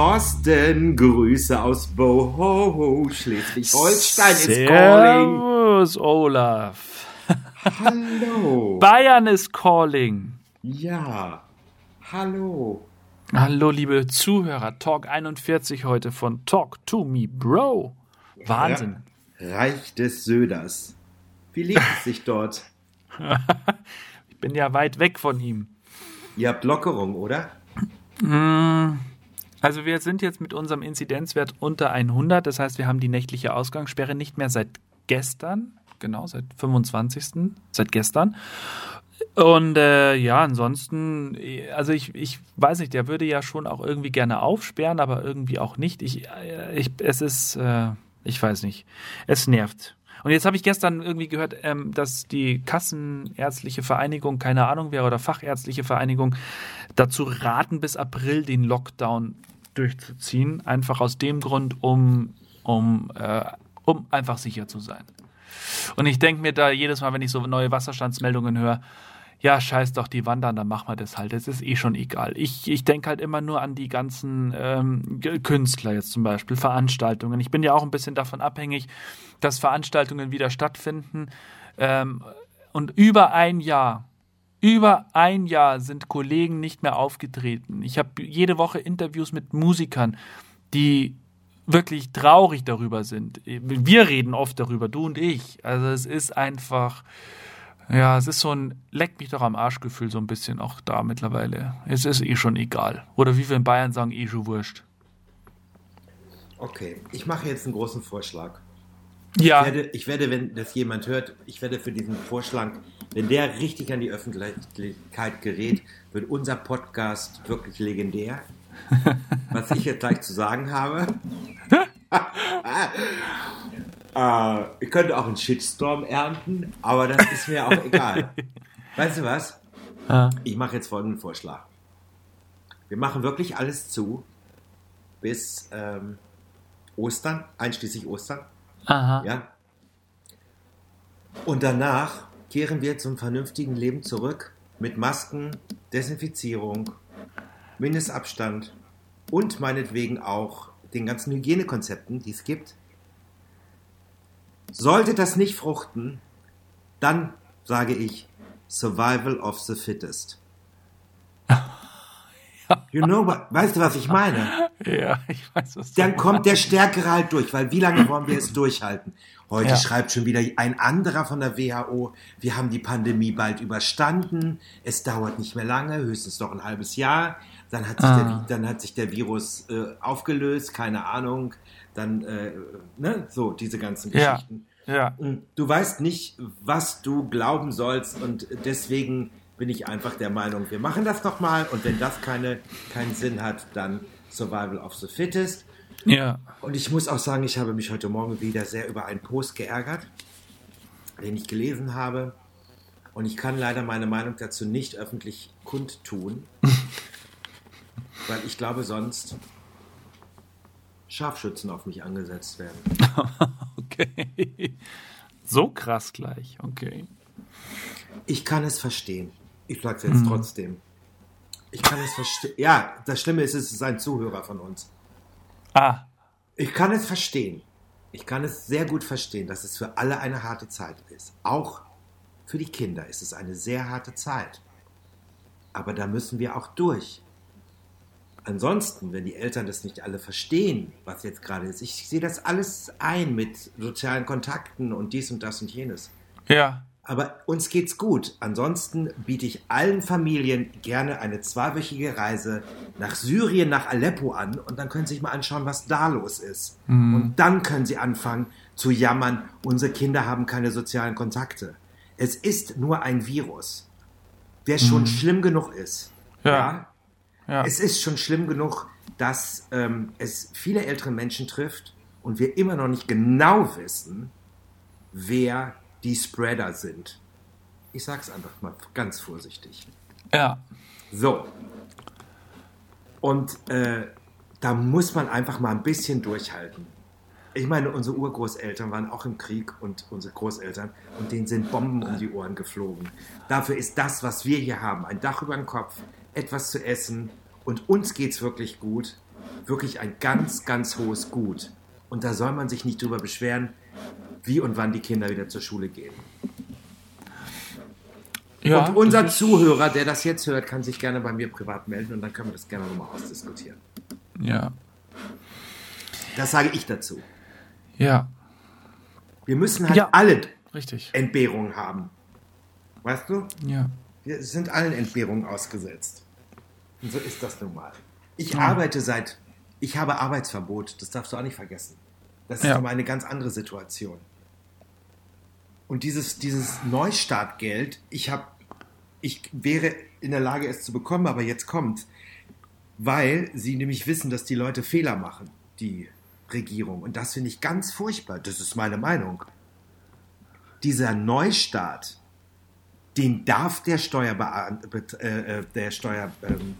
Thorsten, Grüße aus Boho, Schleswig-Holstein ist calling. Servus, Olaf. Hallo. Bayern ist calling. Ja, hallo. Hallo, liebe Zuhörer. Talk 41 heute von Talk to Me, Bro. Wahnsinn. Reich des Söders. Wie lebt es sich dort? ich bin ja weit weg von ihm. Ihr habt Lockerung, oder? Mm, also wir sind jetzt mit unserem Inzidenzwert unter 100. Das heißt, wir haben die nächtliche Ausgangssperre nicht mehr seit gestern. Genau, seit 25. Seit gestern. Und äh, ja, ansonsten, also ich, ich weiß nicht, der würde ja schon auch irgendwie gerne aufsperren, aber irgendwie auch nicht. Ich, äh, ich, es ist, äh, ich weiß nicht, es nervt. Und jetzt habe ich gestern irgendwie gehört, ähm, dass die Kassenärztliche Vereinigung, keine Ahnung wer, oder Fachärztliche Vereinigung dazu raten, bis April den Lockdown durchzuziehen. Einfach aus dem Grund, um, um, äh, um einfach sicher zu sein. Und ich denke mir da jedes Mal, wenn ich so neue Wasserstandsmeldungen höre, ja, scheiß doch die wandern, dann machen wir das halt. Es ist eh schon egal. Ich, ich denke halt immer nur an die ganzen ähm, Künstler jetzt zum Beispiel, Veranstaltungen. Ich bin ja auch ein bisschen davon abhängig, dass Veranstaltungen wieder stattfinden. Ähm, und über ein Jahr, über ein Jahr sind Kollegen nicht mehr aufgetreten. Ich habe jede Woche Interviews mit Musikern, die wirklich traurig darüber sind. Wir reden oft darüber, du und ich. Also es ist einfach, ja, es ist so ein Leck mich doch am Arschgefühl so ein bisschen auch da mittlerweile. Es ist eh schon egal. Oder wie wir in Bayern sagen, eh schon wurscht. Okay, ich mache jetzt einen großen Vorschlag. Ja. Ich werde, ich werde, wenn das jemand hört, ich werde für diesen Vorschlag, wenn der richtig an die Öffentlichkeit gerät, wird unser Podcast wirklich legendär. Was ich jetzt gleich zu sagen habe. Äh, ich könnte auch einen Shitstorm ernten, aber das ist mir auch egal. Weißt du was? Ja. Ich mache jetzt folgenden Vorschlag. Wir machen wirklich alles zu bis ähm, Ostern, einschließlich Ostern. Aha. Ja. Und danach kehren wir zum vernünftigen Leben zurück mit Masken, Desinfizierung, Mindestabstand und meinetwegen auch den ganzen Hygienekonzepten, die es gibt. Sollte das nicht fruchten, dann sage ich Survival of the Fittest. You know, weißt du, was ich meine? Ja, ich weiß, was Dann kommt der Stärkere halt durch, weil wie lange wollen wir es durchhalten? Heute ja. schreibt schon wieder ein anderer von der WHO, wir haben die Pandemie bald überstanden, es dauert nicht mehr lange, höchstens noch ein halbes Jahr, dann hat sich, ah. der, dann hat sich der Virus äh, aufgelöst, keine Ahnung, dann, äh, ne, so, diese ganzen Geschichten. Ja. ja. Und du weißt nicht, was du glauben sollst und deswegen bin ich einfach der Meinung, wir machen das nochmal und wenn das keine, keinen Sinn hat, dann Survival of the Fittest. Ja. Und ich muss auch sagen, ich habe mich heute Morgen wieder sehr über einen Post geärgert, den ich gelesen habe. Und ich kann leider meine Meinung dazu nicht öffentlich kundtun, weil ich glaube, sonst Scharfschützen auf mich angesetzt werden. okay. So krass gleich, okay. Ich kann es verstehen. Ich sage es jetzt hm. trotzdem. Ich kann es verstehen. Ja, das Schlimme ist, es ist ein Zuhörer von uns. Ah. Ich kann es verstehen. Ich kann es sehr gut verstehen, dass es für alle eine harte Zeit ist. Auch für die Kinder ist es eine sehr harte Zeit. Aber da müssen wir auch durch. Ansonsten, wenn die Eltern das nicht alle verstehen, was jetzt gerade ist, ich sehe das alles ein mit sozialen Kontakten und dies und das und jenes. Ja. Aber uns geht's gut. Ansonsten biete ich allen Familien gerne eine zweiwöchige Reise nach Syrien, nach Aleppo an und dann können Sie sich mal anschauen, was da los ist. Mhm. Und dann können Sie anfangen zu jammern, unsere Kinder haben keine sozialen Kontakte. Es ist nur ein Virus, der schon mhm. schlimm genug ist. Ja. ja. Ja. Es ist schon schlimm genug, dass ähm, es viele ältere Menschen trifft und wir immer noch nicht genau wissen, wer die Spreader sind. Ich sag's einfach mal ganz vorsichtig. Ja. So. Und äh, da muss man einfach mal ein bisschen durchhalten. Ich meine, unsere Urgroßeltern waren auch im Krieg und unsere Großeltern und denen sind Bomben um die Ohren geflogen. Dafür ist das, was wir hier haben, ein Dach über dem Kopf, etwas zu essen und uns geht's wirklich gut. wirklich ein ganz, ganz hohes Gut. Und da soll man sich nicht drüber beschweren, wie und wann die Kinder wieder zur Schule gehen. Ja, und unser Zuhörer, der das jetzt hört, kann sich gerne bei mir privat melden und dann können wir das gerne nochmal ausdiskutieren. Ja. Das sage ich dazu. Ja, Wir müssen halt Ja. alle richtig. Entbehrungen haben. Weißt du? Ja. Wir sind allen Entbehrungen ausgesetzt. Und so ist das nun mal. Ich Ja. arbeite seit, ich habe Arbeitsverbot, das darfst du auch nicht vergessen. Das ist Ja. aber eine ganz andere Situation. Und dieses, dieses Neustartgeld, ich habe, ich wäre in der Lage, es zu bekommen, aber jetzt kommt, weil sie nämlich wissen, dass die Leute Fehler machen, die Regierung. Und das finde ich ganz furchtbar. Das ist meine Meinung. Dieser Neustart, den darf der Steuerbeamte, äh, äh, der Steuer, ähm,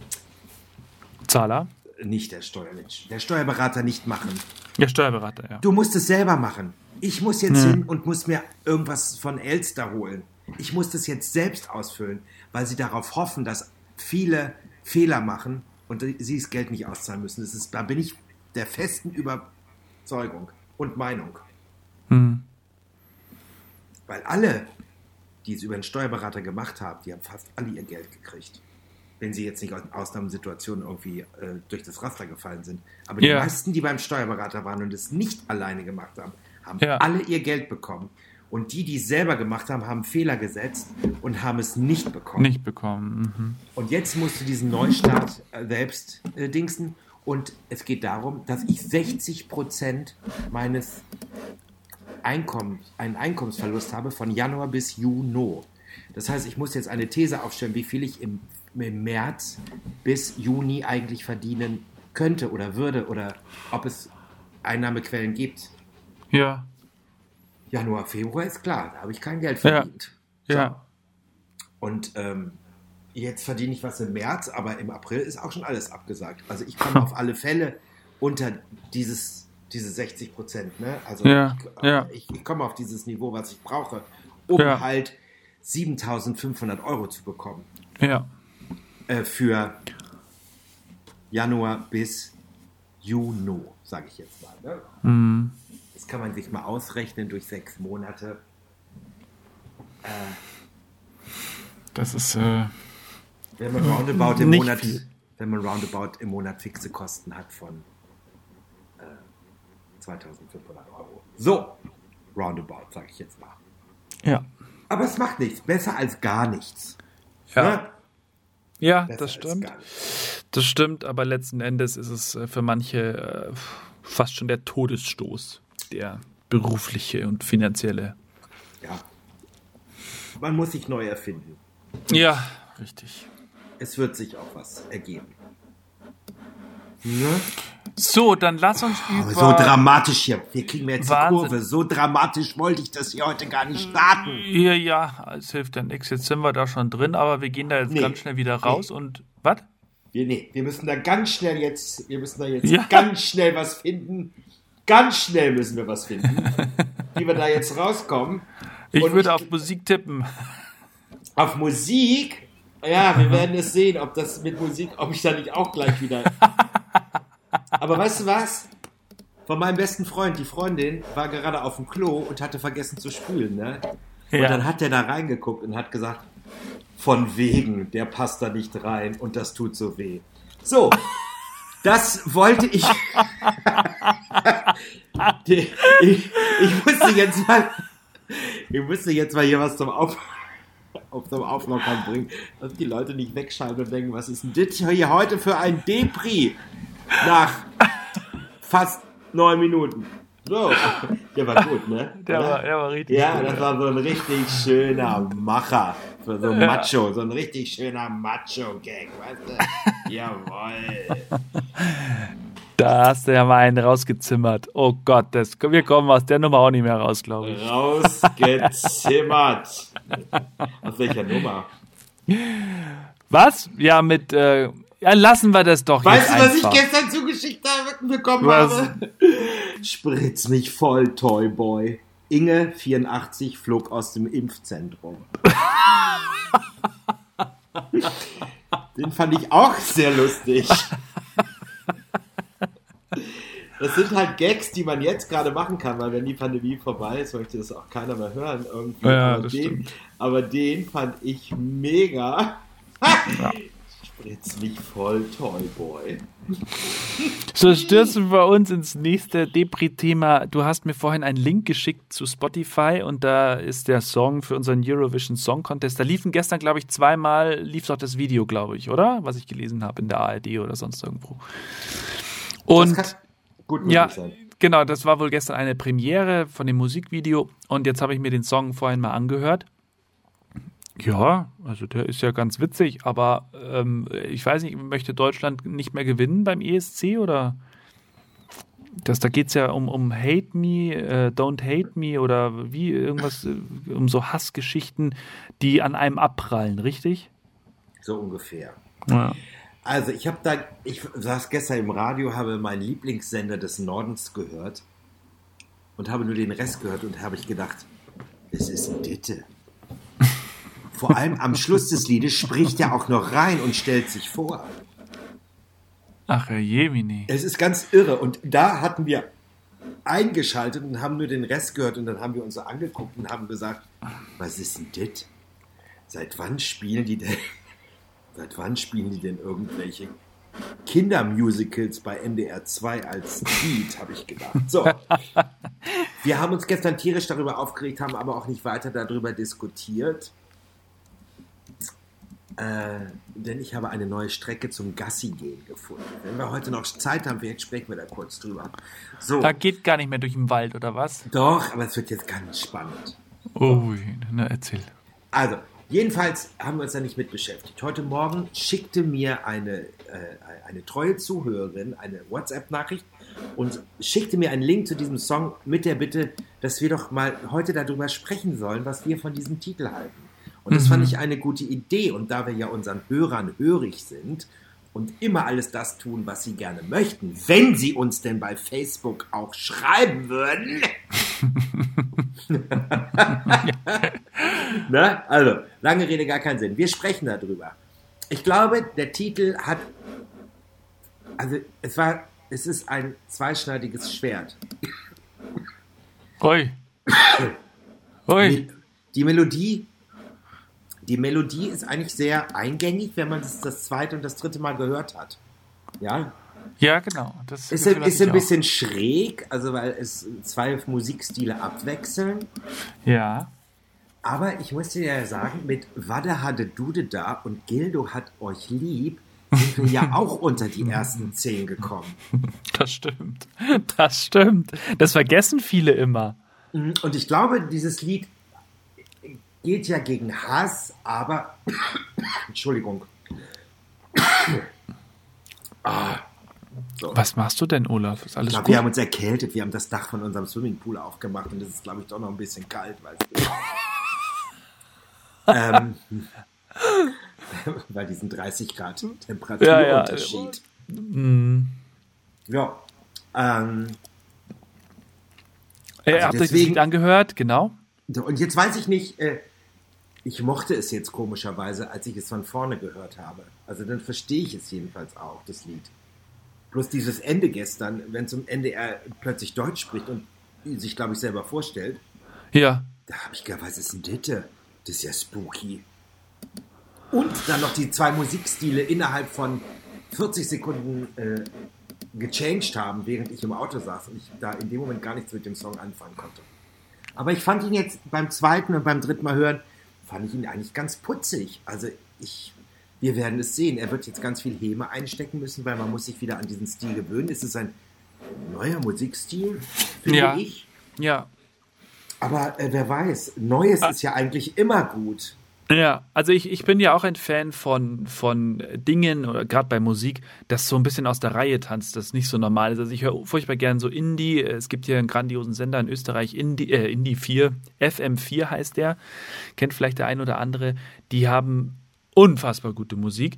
Zahler? nicht der Steuermensch, der Steuerberater nicht machen. Ja, Steuerberater, ja. Du musst es selber machen. Ich muss jetzt Ja. hin und muss mir irgendwas von Elster holen. Ich muss das jetzt selbst ausfüllen, weil sie darauf hoffen, dass viele Fehler machen und sie das Geld nicht auszahlen müssen. Das ist, da bin ich der festen Überzeugung und Meinung. Hm. Weil alle, die es über einen Steuerberater gemacht haben, die haben fast alle ihr Geld gekriegt. Wenn sie jetzt nicht aus Ausnahmesituationen irgendwie äh, durch das Raster gefallen sind. Aber die Ja. meisten, die beim Steuerberater waren und es nicht alleine gemacht haben, haben Ja. alle ihr Geld bekommen. Und die, die es selber gemacht haben, haben Fehler gesetzt und haben es nicht bekommen. Nicht bekommen. Mhm. Und jetzt musst du diesen Neustart äh, selbst äh, dingsen. Und es geht darum, dass ich 60 Prozent meines Einkommens, einen Einkommensverlust habe von Januar bis Juni. Das heißt, ich muss jetzt eine These aufstellen, wie viel ich im, im März bis Juni eigentlich verdienen könnte oder würde oder ob es Einnahmequellen gibt. Ja. Januar, Februar ist klar, da habe ich kein Geld Ja. verdient. So. Ja. Und ähm, jetzt verdiene ich was im März, aber im April ist auch schon alles abgesagt. Also ich komme auf alle Fälle unter dieses, diese 60 Prozent. Ne? Also Ja, ich, ja. ich, ich komme auf dieses Niveau, was ich brauche, um Ja. halt 7500 Euro zu bekommen Ja. äh, für Januar bis Juni, sage ich jetzt mal. Ne? Mhm. Das kann man sich mal ausrechnen durch sechs Monate. Das ist, äh, Wenn man roundabout im Monat, viel. wenn man roundabout im Monat fixe Kosten hat von äh, 2500 Euro. So, roundabout, sage ich jetzt mal. ja. Aber es macht nichts. Besser als gar nichts. Ja. Ne? Ja, Besser das stimmt. Das stimmt, aber letzten Endes ist es äh, für manche äh, fast schon der Todesstoß, der berufliche und finanzielle. Ja. Man muss sich neu erfinden. Ja, richtig. Es wird sich auch was ergeben. Ne? So, dann lass uns über. Aber so dramatisch hier. Wir kriegen jetzt die Wahnsinn. Kurve. So dramatisch wollte ich das hier heute gar nicht starten. Ja, ja, es hilft ja nichts. Jetzt sind wir da schon drin, aber wir gehen da jetzt Nee. ganz schnell wieder raus und. Was? Wir, nee, wir müssen da ganz schnell jetzt, wir müssen da jetzt Ja. ganz schnell was finden. Ganz schnell müssen wir was finden, wie wir da jetzt rauskommen. Ich Und würde ich- auf Musik tippen. Auf Musik, ja, wir werden es sehen, ob das mit Musik, ob ich da nicht auch gleich wieder. Aber weißt du was? Von meinem besten Freund, die Freundin, war gerade auf dem Klo und hatte vergessen zu spülen, ne? Und Ja. dann hat der da reingeguckt und hat gesagt, von wegen, der passt da nicht rein und das tut so weh. So, das wollte ich. Ich, ich musste jetzt mal, ich musste jetzt mal hier was zum Auf, auf zum Auflockern bringen, dass die Leute nicht wegschalten und denken, was ist denn das hier heute für ein Depri nach fast neun Minuten. So, der war gut, ne? Der Oder? war, der war richtig. Ja, gut. das war so ein richtig schöner Macher. So ein Ja. Macho, so ein richtig schöner Macho-Gag, weißt du? Jawoll. Da hast du ja mal einen rausgezimmert. Oh Gott, das, wir kommen aus der Nummer auch nicht mehr raus, glaube ich. Rausgezimmert. Aus welcher Nummer? Was? Ja, mit. Äh, ja, lassen wir das doch Weißt du, jetzt was ich einfach. gestern zugeschickt habe, bekommen Was? habe? Spritz mich voll, Toyboy. Inge, 84, flog aus dem Impfzentrum. Den fand ich auch sehr lustig. das sind halt Gags, die man jetzt gerade machen kann, weil wenn die Pandemie vorbei ist, möchte das auch keiner mehr hören. Irgendwie. Ja, aber, das den, aber den fand ich mega. Ja. Spritz mich voll, Toyboy. So stürzen wir uns ins nächste Depri-Thema. Du hast mir vorhin einen Link geschickt zu Spotify und da ist der Song für unseren Eurovision Song Contest. Da liefen gestern, glaube ich, zweimal, lief doch das Video, glaube ich, oder? Was ich gelesen habe in der ARD oder sonst irgendwo. Und gut ja, sein. genau, das war wohl gestern eine Premiere von dem Musikvideo und jetzt habe ich mir den Song vorhin mal angehört. Ja, also der ist ja ganz witzig, aber ähm, ich weiß nicht, möchte Deutschland nicht mehr gewinnen beim ESC oder? Das, da geht es ja um, um Hate Me, äh, Don't Hate Me oder wie irgendwas, äh, um so Hassgeschichten, die an einem abprallen, richtig? So ungefähr. Ja. Also ich habe da, ich saß gestern im Radio, habe meinen Lieblingssender des Nordens gehört und habe nur den Rest gehört und habe ich gedacht, es ist Ditte. Vor allem am Schluss des Liedes spricht er auch noch rein und stellt sich vor. Ach, Herr Jemini. Es ist ganz irre. Und da hatten wir eingeschaltet und haben nur den Rest gehört und dann haben wir uns so angeguckt und haben gesagt, was ist denn das? Seit wann spielen die denn, seit wann spielen die denn irgendwelche Kindermusicals bei NDR 2 als Lied, habe ich gedacht. So. Wir haben uns gestern tierisch darüber aufgeregt, haben aber auch nicht weiter darüber diskutiert. Äh, denn ich habe eine neue Strecke zum Gassi gehen gefunden. Wenn wir heute noch Zeit haben, vielleicht sprechen wir da kurz drüber. So, Da geht gar nicht mehr durch den Wald, oder was? doch, aber es wird jetzt ganz spannend. Oh, na erzähl. Also, jedenfalls haben wir uns da nicht mit beschäftigt. Heute Morgen schickte mir eine, äh, eine treue Zuhörerin eine WhatsApp-Nachricht und schickte mir einen Link zu diesem Song mit der Bitte, dass wir doch mal heute darüber sprechen sollen, was wir von diesem Titel halten. Und das fand ich eine gute Idee. Und da wir ja unseren Hörern hörig sind und immer alles das tun, was sie gerne möchten, wenn sie uns denn bei Facebook auch schreiben würden. ne? Also, lange Rede, gar keinen Sinn. Wir sprechen darüber. Ich glaube, der Titel hat. Also, es war. Es ist ein zweischneidiges Schwert. Ui. Ui. Die Melodie. Die Melodie ist eigentlich sehr eingängig, wenn man es das zweite und das dritte Mal gehört hat. Ja, Ja, genau. Das ist, ein- ist ein auch. bisschen schräg, also weil es zwei Musikstile abwechseln. Ja. Aber ich muss dir ja sagen, mit Wadde hatte Dude da und Gildo hat euch lieb, sind wir ja auch unter die ersten zehn gekommen. Das stimmt. Das stimmt. Das vergessen viele immer. Und ich glaube, dieses Lied geht ja gegen Hass, aber Entschuldigung. Ah, Was machst du denn, Olaf? Ist alles ich glaube, gut? wir haben uns erkältet, wir haben das Dach von unserem Swimmingpool aufgemacht und es ist, glaube ich, doch noch ein bisschen kalt, weißt du. ähm, bei diesen 30 Grad Temperaturunterschied. Hm. Ja. Ähm, Äh, Also habt ihr euch das Lied angehört? Genau. so, und jetzt weiß ich nicht, äh, ich mochte es jetzt komischerweise, als ich es von vorne gehört habe. Also dann verstehe ich es jedenfalls auch, das Lied. Bloß dieses Ende gestern, wenn zum Ende er plötzlich Deutsch spricht und sich, glaube ich, selber vorstellt, Ja. da habe ich gedacht, was ist denn das? Das ist ja spooky. Und dann noch die zwei Musikstile innerhalb von 40 Sekunden äh, gechanged haben, während ich im Auto saß und ich da in dem Moment gar nichts mit dem Song anfangen konnte. Aber ich fand ihn jetzt beim zweiten und beim dritten Mal hören, fand ich ihn eigentlich ganz putzig. Also ich, wir werden es sehen. Er wird jetzt ganz viel Häme einstecken müssen, weil man muss sich wieder an diesen Stil gewöhnen. Es ist ein neuer Musikstil, finde Ja. ich. Ja. Aber äh, wer weiß, Neues ist ja eigentlich immer gut. Ja, also ich, ich bin ja auch ein Fan von, von Dingen, oder gerade bei Musik, das so ein bisschen aus der Reihe tanzt, das nicht so normal ist. Also ich höre furchtbar gern so Indie. Es gibt hier einen grandiosen Sender in Österreich, Indie, äh, Indie 4, FM4 heißt der. Kennt vielleicht der ein oder andere. Die haben unfassbar gute Musik.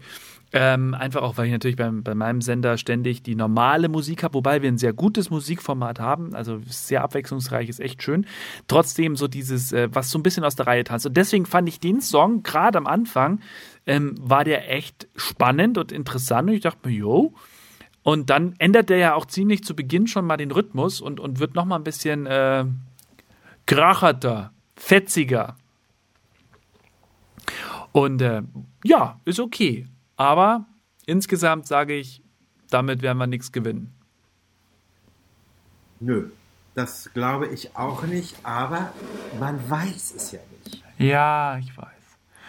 Ähm, einfach auch, weil ich natürlich beim, bei meinem Sender ständig die normale Musik habe, wobei wir ein sehr gutes Musikformat haben, also sehr abwechslungsreich, ist echt schön. Trotzdem so dieses, äh, was so ein bisschen aus der Reihe tanzt. Und deswegen fand ich den Song gerade am Anfang, ähm, war der echt spannend und interessant und ich dachte mir, yo, Und dann ändert der ja auch ziemlich zu Beginn schon mal den Rhythmus und, und wird noch mal ein bisschen äh, kracherter, fetziger. Und äh, ja, ist okay. Aber insgesamt sage ich, damit werden wir nichts gewinnen. Nö, das glaube ich auch nicht, aber man weiß es ja nicht. Ja, ich weiß.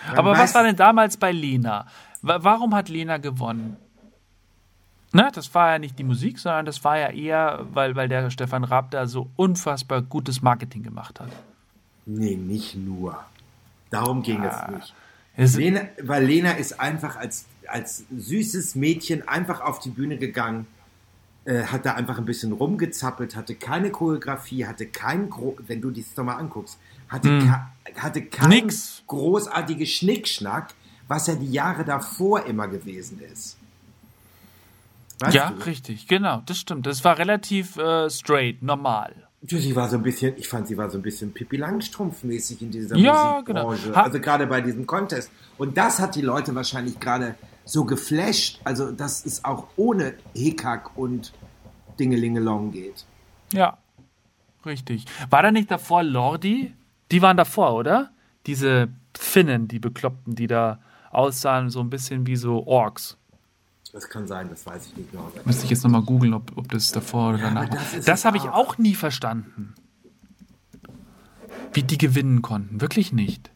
Man aber weiß was war denn damals bei Lena? Warum hat Lena gewonnen? Ne, das war ja nicht die Musik, sondern das war ja eher, weil, weil der Stefan Raab da so unfassbar gutes Marketing gemacht hat. Nee, nicht nur. Darum ging ja. es nicht. Lena, weil Lena ist einfach als, als süßes Mädchen einfach auf die Bühne gegangen, äh, hat da einfach ein bisschen rumgezappelt, hatte keine Choreografie, hatte kein, Gro wenn du dies nochmal anguckst, hatte, mm. hatte kein Nix. großartiges Schnickschnack, was ja die Jahre davor immer gewesen ist. Weißt ja, du? richtig, genau, das stimmt. Das war relativ äh, straight, normal. Sie war so ein bisschen, ich fand, sie war so ein bisschen Pippi Langstrumpf-mäßig in dieser ja, Musikbranche. Genau. Also gerade bei diesem Contest. Und das hat die Leute wahrscheinlich gerade so geflasht. Also, dass es auch ohne Hickhack und Dingelingelong geht. Ja, richtig. War da nicht davor Lordi? Die waren davor, oder? Diese Finnen, die Bekloppten, die da aussahen, so ein bisschen wie so Orks. Das kann sein, das weiß ich nicht genau. Müsste ich jetzt nochmal googeln, ob, ob das davor oder ja, danach war. Das, das habe ich auch nie verstanden. Wie die gewinnen konnten. Wirklich nicht.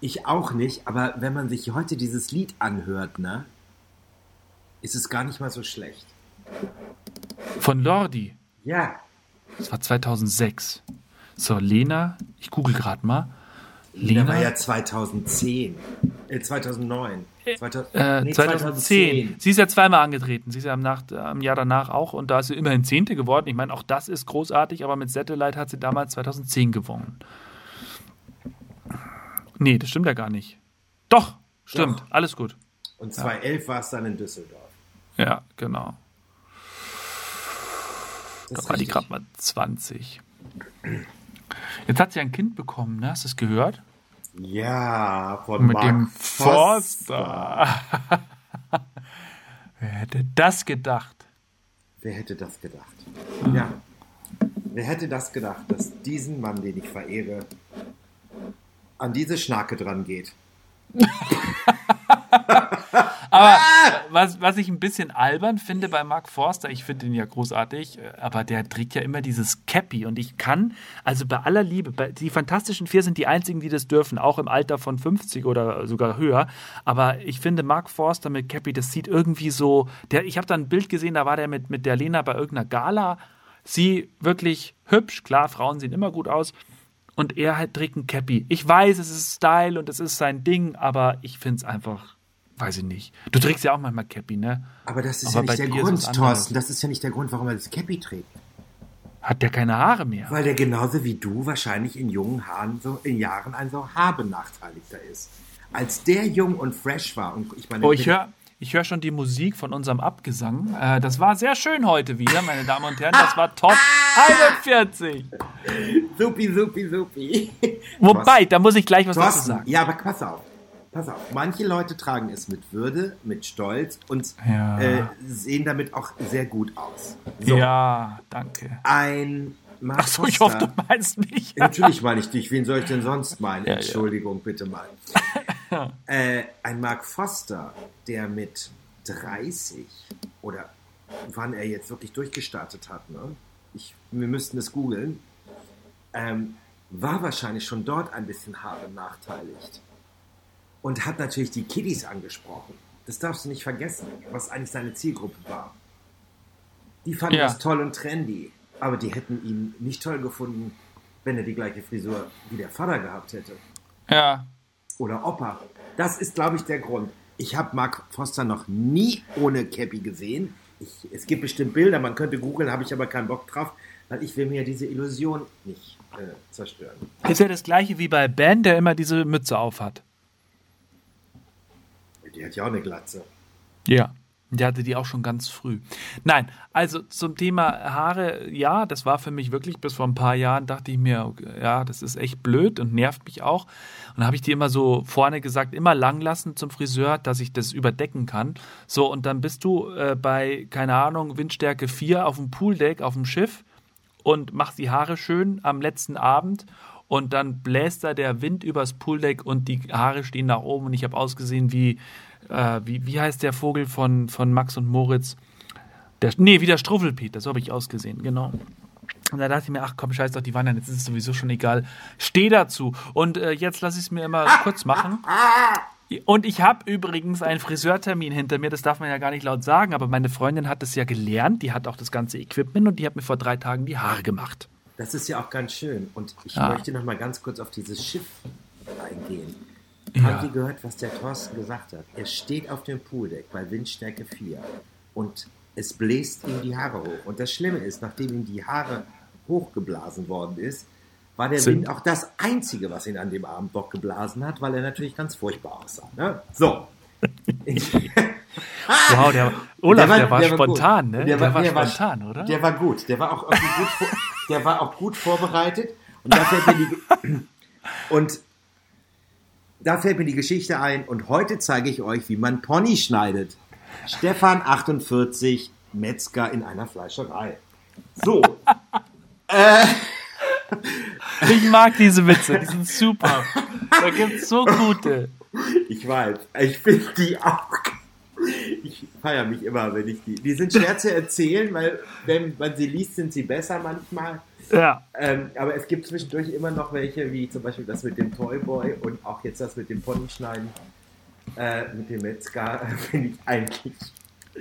Ich auch nicht, aber wenn man sich heute dieses Lied anhört, ne, ist es gar nicht mal so schlecht. Von Lordi? Ja. Das war 2006. So, Lena, ich google gerade mal. Lena war ja 2010. Äh, 2009. 2000, äh, nee, 2010. 2010. Sie ist ja zweimal angetreten. Sie ist ja am, Nach am Jahr danach auch und da ist sie immerhin Zehnte geworden. Ich meine, auch das ist großartig, aber mit Satellite hat sie damals 2010 gewonnen. Nee, das stimmt ja gar nicht. Doch, stimmt. Doch. Alles gut. Und 2011 ja. war es dann in Düsseldorf. Ja, genau. Da war die gerade mal 20. Jetzt hat sie ein Kind bekommen, ne? Hast du es gehört? Ja, von Mit Mark dem Forster. Forster. Wer hätte das gedacht? Wer hätte das gedacht? Ja. Wer hätte das gedacht, dass diesen Mann, den ich verehre, an diese Schnarke dran geht? aber was, was ich ein bisschen albern finde bei Mark Forster, ich finde ihn ja großartig, aber der trägt ja immer dieses Cappy. Und ich kann, also bei aller Liebe, bei, die Fantastischen Vier sind die einzigen, die das dürfen, auch im Alter von 50 oder sogar höher, aber ich finde Mark Forster mit Cappy, das sieht irgendwie so, der, ich habe da ein Bild gesehen, da war der mit, mit der Lena bei irgendeiner Gala, sie wirklich hübsch, klar, Frauen sehen immer gut aus, und er halt trägt ein Cappy. Ich weiß, es ist Style und es ist sein Ding, aber ich finde es einfach weiß ich nicht. Du trägst ja auch manchmal Cappy, ne? Aber das ist Aber ja nicht der Grund, Thorsten. Das ist ja nicht der Grund, warum er das Cappy trägt. Hat der keine Haare mehr? Weil der genauso wie du wahrscheinlich in jungen Haaren so, in Jahren ein so haarbenachteiligter ist. Als der jung und fresh war und ich meine. Oh, ich höre ich hör schon die Musik von unserem Abgesang. Äh, das war sehr schön heute wieder, meine Damen und Herren. Das war Top 41. Supi, supi, supi. Wobei, da muss ich gleich was dazu sagen. Ja, aber pass auf pass auf, manche Leute tragen es mit Würde, mit Stolz und ja. äh, sehen damit auch sehr gut aus. So. Ja, danke. Ein Mark Achso, ich hoffe, du meinst mich. Natürlich meine ich dich. Wen soll ich denn sonst meinen? Ja, Entschuldigung, ja. bitte mal. äh, ein Mark Foster, der mit 30 oder wann er jetzt wirklich durchgestartet hat, ne? ich, wir müssten es googeln, ähm, war wahrscheinlich schon dort ein bisschen hart benachteiligt und hat natürlich die Kiddies angesprochen. Das darfst du nicht vergessen, was eigentlich seine Zielgruppe war. Die fanden ja. das toll und trendy, aber die hätten ihn nicht toll gefunden, wenn er die gleiche Frisur wie der Vater gehabt hätte. Ja. Oder Opa. Das ist, glaube ich, der Grund. Ich habe Mark Foster noch nie ohne Cappy gesehen. Ich, es gibt bestimmt Bilder, man könnte googeln, habe ich aber keinen Bock drauf, weil ich will mir diese Illusion nicht äh, zerstören. Ist ja das gleiche wie bei Ben, der immer diese Mütze aufhat. Die hat ja auch eine Glatze. Ja. Der hatte die auch schon ganz früh. Nein, also zum Thema Haare, ja, das war für mich wirklich bis vor ein paar Jahren, dachte ich mir, ja, das ist echt blöd und nervt mich auch. Und habe ich die immer so vorne gesagt, immer lang lassen zum Friseur, dass ich das überdecken kann. So, und dann bist du äh, bei, keine Ahnung, Windstärke 4 auf dem Pooldeck, auf dem Schiff und machst die Haare schön am letzten Abend und dann bläst da der Wind übers Pooldeck und die Haare stehen nach oben und ich habe ausgesehen wie, äh, wie, wie heißt der Vogel von, von Max und Moritz? Der, nee, wie der Struffelpiet, so habe ich ausgesehen, genau. Und da dachte ich mir, ach komm, scheiß doch die Wandern, jetzt ist es sowieso schon egal. Steh dazu. Und äh, jetzt lasse ich es mir immer kurz machen. Und ich habe übrigens einen Friseurtermin hinter mir, das darf man ja gar nicht laut sagen, aber meine Freundin hat das ja gelernt, die hat auch das ganze Equipment und die hat mir vor drei Tagen die Haare gemacht. Das ist ja auch ganz schön. Und ich Ja. möchte noch mal ganz kurz auf dieses Schiff eingehen. Ja. Habt ihr gehört, was der Thorsten gesagt hat? Er steht auf dem Pooldeck bei Windstärke 4 und es bläst ihm die Haare hoch. Und das Schlimme ist, nachdem ihm die Haare hochgeblasen worden ist, war der Wind auch das Einzige, was ihn an dem Abend noch geblasen hat, weil er natürlich ganz furchtbar aussah. Ne? So. Wow, der, Olaf, der war, gut. spontan, ne? Der war, der war- spontan, oder? Der war gut. Der war auch, gut, der war auch gut vorbereitet. Und da fällt mir die, und da fällt mir die Geschichte ein. Und heute zeige ich euch, wie man Pony schneidet. Stefan 48, Metzger in einer Fleischerei. So. Ich mag diese Witze, die sind super. Da gibt's so gute. Ich weiß. Ich finde die auch. Ich feiere mich immer, wenn ich die. Die sind schwer zu erzählen, weil wenn man sie liest, sind sie besser manchmal. Ja. Ähm, aber es gibt zwischendurch immer noch welche, wie zum Beispiel das mit dem Toyboy und auch jetzt das mit dem Ponyschneiden, äh, mit dem Metzger, finde ich eigentlich.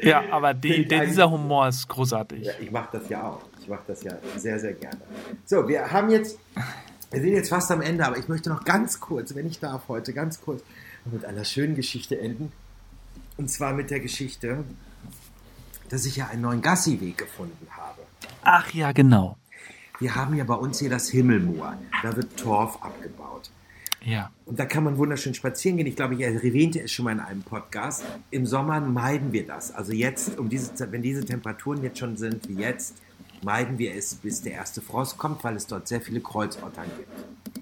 Ja, aber die, der, dieser Humor ist großartig. Ja, ich mache das ja auch. Ich mache das ja sehr, sehr gerne. So, wir haben jetzt, wir sind jetzt fast am Ende, aber ich möchte noch ganz kurz, wenn ich darf heute, ganz kurz mit einer schönen Geschichte enden. Und zwar mit der Geschichte, dass ich ja einen neuen Gassi-Weg gefunden habe. Ach ja, genau. Wir haben ja bei uns hier das Himmelmoor. Da wird Torf abgebaut. Ja. Und da kann man wunderschön spazieren gehen. Ich glaube, ich erwähnte es schon mal in einem Podcast. Im Sommer meiden wir das. Also jetzt, um diese, wenn diese Temperaturen jetzt schon sind wie jetzt, meiden wir es, bis der erste Frost kommt, weil es dort sehr viele Kreuzottern gibt.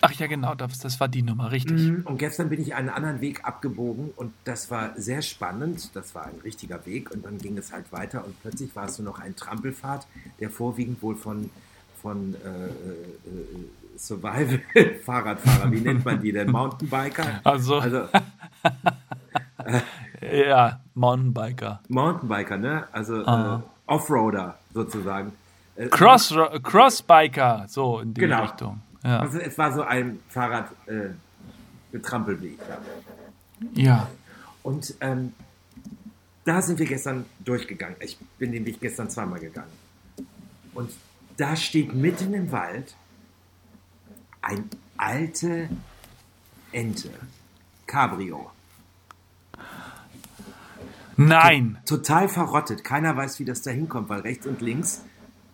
Ach ja, genau, das, das war die Nummer, richtig. Und gestern bin ich einen anderen Weg abgebogen und das war sehr spannend. Das war ein richtiger Weg und dann ging es halt weiter und plötzlich war es nur noch ein Trampelpfad, der vorwiegend wohl von, von äh, äh, Survival-Fahrradfahrer, wie nennt man die denn? Mountainbiker? Also- also Ja, Mountainbiker. Mountainbiker, ne? Also Ah. äh, Offroader sozusagen. Äh, Cross, Crossbiker, so in die Genau. Richtung. Ja. Also es war so ein Fahrrad äh. Ja. ja. Und ähm, da sind wir gestern durchgegangen. Ich bin den Weg gestern zweimal gegangen. Und da steht mitten im Wald eine alte Ente. Cabrio. Nein. Total verrottet. Keiner weiß, wie das da hinkommt, weil rechts und links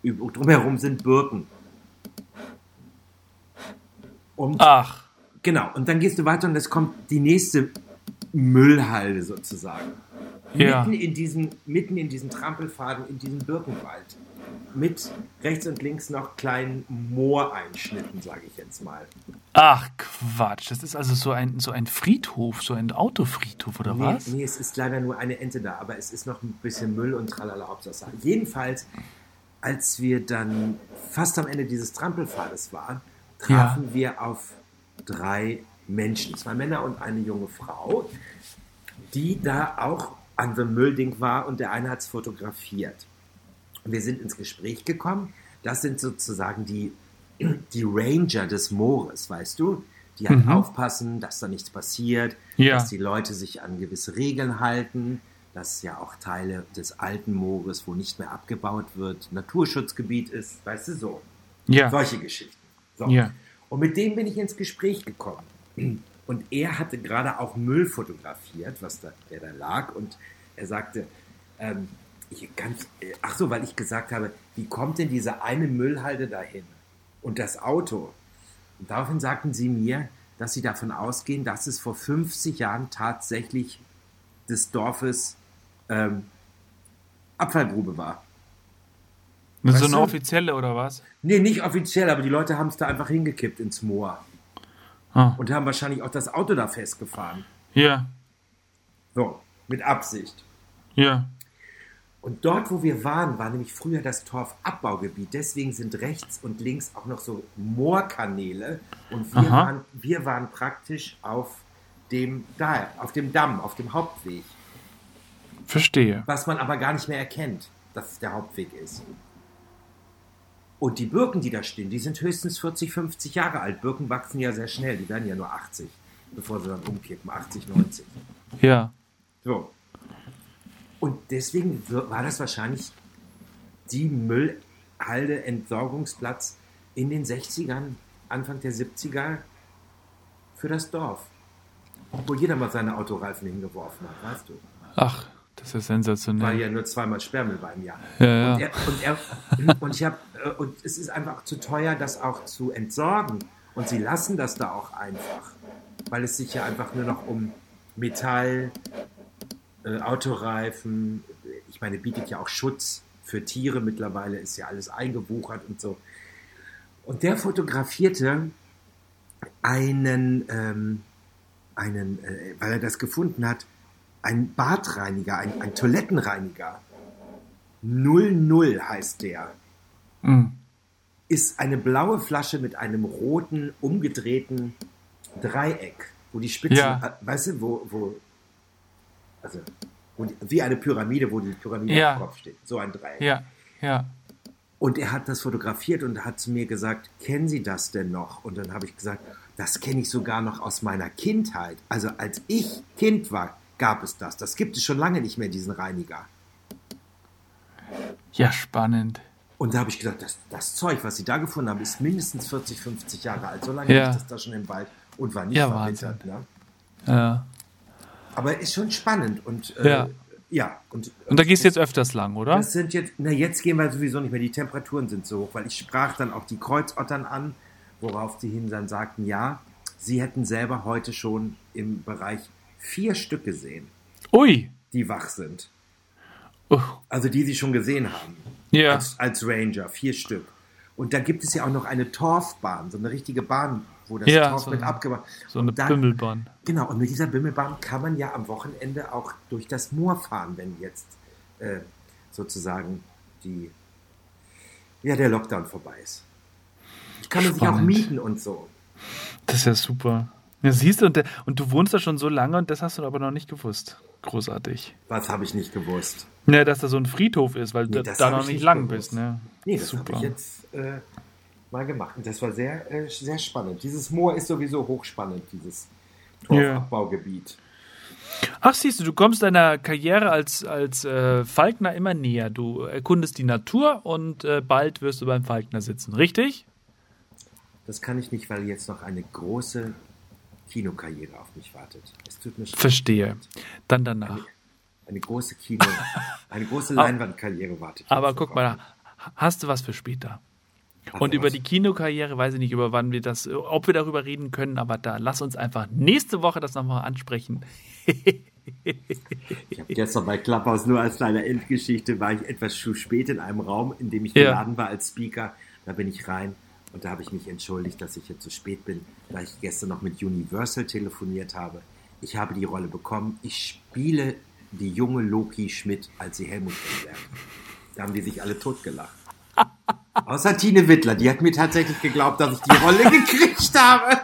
drumherum sind Birken. Und Ach. Genau, und dann gehst du weiter und es kommt die nächste Müllhalde sozusagen. Ja. Mitten in diesem, mitten in diesem Trampelfaden, in diesem Birkenwald. Mit rechts und links noch kleinen Mooreinschnitten, sage ich jetzt mal. Ach, Quatsch. Das ist also so ein, so ein Friedhof, so ein Autofriedhof, oder Nee, was? nee, es ist leider nur eine Ente da, aber es ist noch ein bisschen Müll und tralala Hauptsache. Jedenfalls, als wir dann fast am Ende dieses Trampelpfades waren, trafen wir auf drei Menschen, zwei Männer und eine junge Frau, die da auch an dem Müllding war und der eine hat es fotografiert. Wir sind ins Gespräch gekommen. Das sind sozusagen die, die Ranger des Moores, weißt du? Die halt aufpassen, dass da nichts passiert, Ja. dass die Leute sich an gewisse Regeln halten, dass ja auch Teile des alten Moores, wo nicht mehr abgebaut wird, Naturschutzgebiet ist, weißt du so. Ja. Solche Geschichten. So. Ja. Und mit dem bin ich ins Gespräch gekommen. Und er hatte gerade auch Müll fotografiert, was da, der da lag. Und er sagte, ähm, ich ganz, äh, ach so, weil ich gesagt habe, wie kommt denn diese eine Müllhalde dahin? Und das Auto? Und daraufhin sagten sie mir, dass sie davon ausgehen, dass es vor 50 Jahren tatsächlich des Dorfes ähm, Abfallgrube war. So Weißt eine du? offizielle oder was? Nee, nicht offiziell, aber die Leute haben es da einfach hingekippt ins Moor. Ah. Und haben wahrscheinlich auch das Auto da festgefahren. Ja, So, mit Absicht. ja. Und dort, wo wir waren, war nämlich früher das Torfabbaugebiet. Deswegen sind rechts und links auch noch so Moorkanäle. Und wir, Aha. waren, wir waren praktisch auf dem, da, auf dem Damm, auf dem Hauptweg. Verstehe. Was man aber gar nicht mehr erkennt, dass es der Hauptweg ist. Und die Birken, die da stehen, die sind höchstens 40, 50 Jahre alt. Birken wachsen ja sehr schnell, die werden ja nur 80, bevor sie dann umkippen, 80, 90. Ja. So. Und deswegen war das wahrscheinlich die Müllhalde Entsorgungsplatz in den 60ern, Anfang der 70er für das Dorf. Wo jeder mal seine Autoreifen hingeworfen hat, weißt du. Ach, das ist ja Weil sensationell. ja nur zweimal Sperrmüll war im Jahr. Ja, Und, ja. er, und, er, und ich habe und es ist einfach zu teuer, das auch zu entsorgen. Und sie lassen das da auch einfach, weil es sich ja einfach nur noch um Metall, äh, Autoreifen, ich meine, bietet ja auch Schutz für Tiere mittlerweile, ist ja alles eingewuchert und so. Und der fotografierte einen, ähm, einen äh, weil er das gefunden hat, einen Badreiniger, ein, ein Toilettenreiniger. 00 heißt der. Mhm. Ist eine blaue Flasche mit einem roten, umgedrehten Dreieck, wo die Spitze, Ja. äh, weißt du, wo, wo, also, die, wie eine Pyramide, wo die Pyramide Ja. auf dem Kopf steht. So ein Dreieck. Ja, ja. Und er hat das fotografiert und hat zu mir gesagt, kennen Sie das denn noch? Und dann habe ich gesagt, das kenne ich sogar noch aus meiner Kindheit. Also als ich Kind war, gab es das. Das gibt es schon lange nicht mehr, diesen Reiniger. Ja, spannend. Und da habe ich gesagt, das, das Zeug, was Sie da gefunden haben, ist mindestens 40, 50 Jahre alt. So lange Ja. liegt das da schon im Wald und war nicht Ja, verwittert. Ne? Ja. Aber ist schon spannend. Und äh, Ja. ja. Und, Und da gehst du jetzt öfters lang, oder? Das sind jetzt, na jetzt gehen wir sowieso nicht mehr, die Temperaturen sind so hoch, weil ich sprach dann auch die Kreuzottern an, worauf die hin dann sagten, ja, sie hätten selber heute schon im Bereich vier Stück gesehen, Ui. die wach sind. Uh, Also die sie schon gesehen haben. Ja. Als, als Ranger, vier Stück. Und da gibt es ja auch noch eine Torfbahn, so eine richtige Bahn, wo das Ja, Torf so mit abgemacht so eine dann- Bimmelbahn. Genau, und mit dieser Bimmelbahn kann man ja am Wochenende auch durch das Moor fahren, wenn jetzt äh, sozusagen die, ja, der Lockdown vorbei ist. Kann man sich auch mieten und so. Das ist ja super. Ja, siehst du, und, der, und du wohnst da schon so lange und das hast du aber noch nicht gewusst. Großartig. Was habe ich nicht gewusst? Ne, dass da so ein Friedhof ist, weil Nee, du da noch ich nicht nicht lang gewusst. bist, ne? Nee, das habe ich jetzt äh, mal gemacht. Und das war sehr, äh, sehr spannend. Dieses Moor ist sowieso hochspannend, dieses Torfabbaugebiet. Ach, siehst du, du kommst deiner Karriere als, als äh, Falkner immer näher. Du erkundest die Natur und äh, bald wirst du beim Falkner sitzen, richtig? Das kann ich nicht, weil jetzt noch eine große Kinokarriere auf mich wartet. Es tut mir Verstehe. Dann danach. Eine große Kino, eine große Leinwandkarriere wartet. Aber guck mal, hast du was für später? Hast Und über was? die Kinokarriere weiß ich nicht, über wann wir das, ob wir darüber reden können, aber da lass uns einfach nächste Woche das nochmal ansprechen. Ich habe gestern bei Clubhouse nur als kleine Endgeschichte war ich etwas zu spät in einem Raum, in dem ich Ja. geladen war als Speaker. Da bin ich rein und da habe ich mich entschuldigt, dass ich jetzt zu spät bin, da ich gestern noch mit Universal telefoniert habe. Ich habe die Rolle bekommen. Ich spiele die junge Loki Schmidt, als sie Helmut kennenlernt. Da haben die sich alle totgelacht. Außer Tine Wittler, die hat mir tatsächlich geglaubt, dass ich die Rolle gekriegt habe.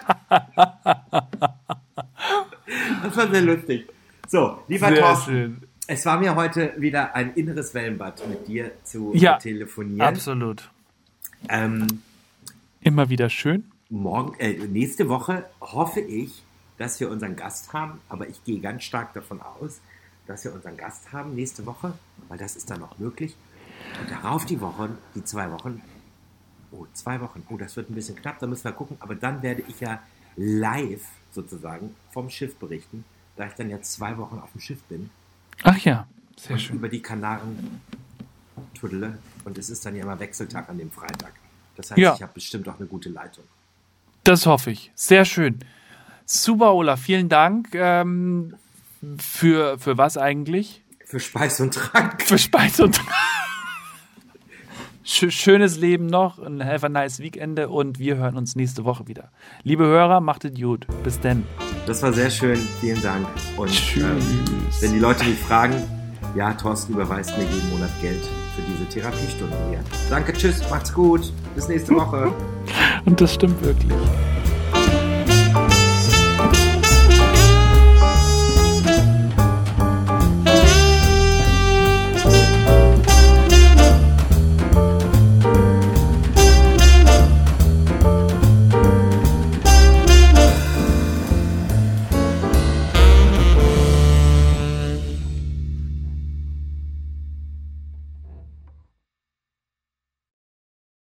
Das war sehr lustig. So, lieber Sehr Thorsten, schön. es war mir heute wieder ein inneres Wellenbad mit dir zu Ja, telefonieren. Absolut. Ähm, Immer wieder schön. morgen, äh, nächste Woche hoffe ich, dass wir unseren Gast haben, aber ich gehe ganz stark davon aus, dass wir unseren Gast haben nächste Woche, weil das ist dann noch möglich. Und darauf die Wochen, die zwei Wochen, oh, zwei Wochen, oh, das wird ein bisschen knapp, da müssen wir gucken, aber dann werde ich ja live sozusagen vom Schiff berichten, da ich dann ja zwei Wochen auf dem Schiff bin. Ach ja, sehr und schön. über die Kanaren tuddle. Und es ist dann ja immer Wechseltag an dem Freitag. Das heißt, Ja. ich habe bestimmt auch eine gute Leitung. Das hoffe ich. Sehr schön. Super, Ola, vielen Dank. Ähm, für, für was eigentlich? Für Speis und Trank. Für Speis und Trank. Schönes Leben noch, ein have a nice Weekende und wir hören uns nächste Woche wieder. Liebe Hörer, macht es gut. Bis denn. Das war sehr schön. Vielen Dank. Und ähm, wenn die Leute mich fragen, ja, Thorsten überweist mir jeden Monat Geld für diese Therapiestunden hier. Danke, tschüss, macht's gut. Bis nächste Woche. und das stimmt wirklich.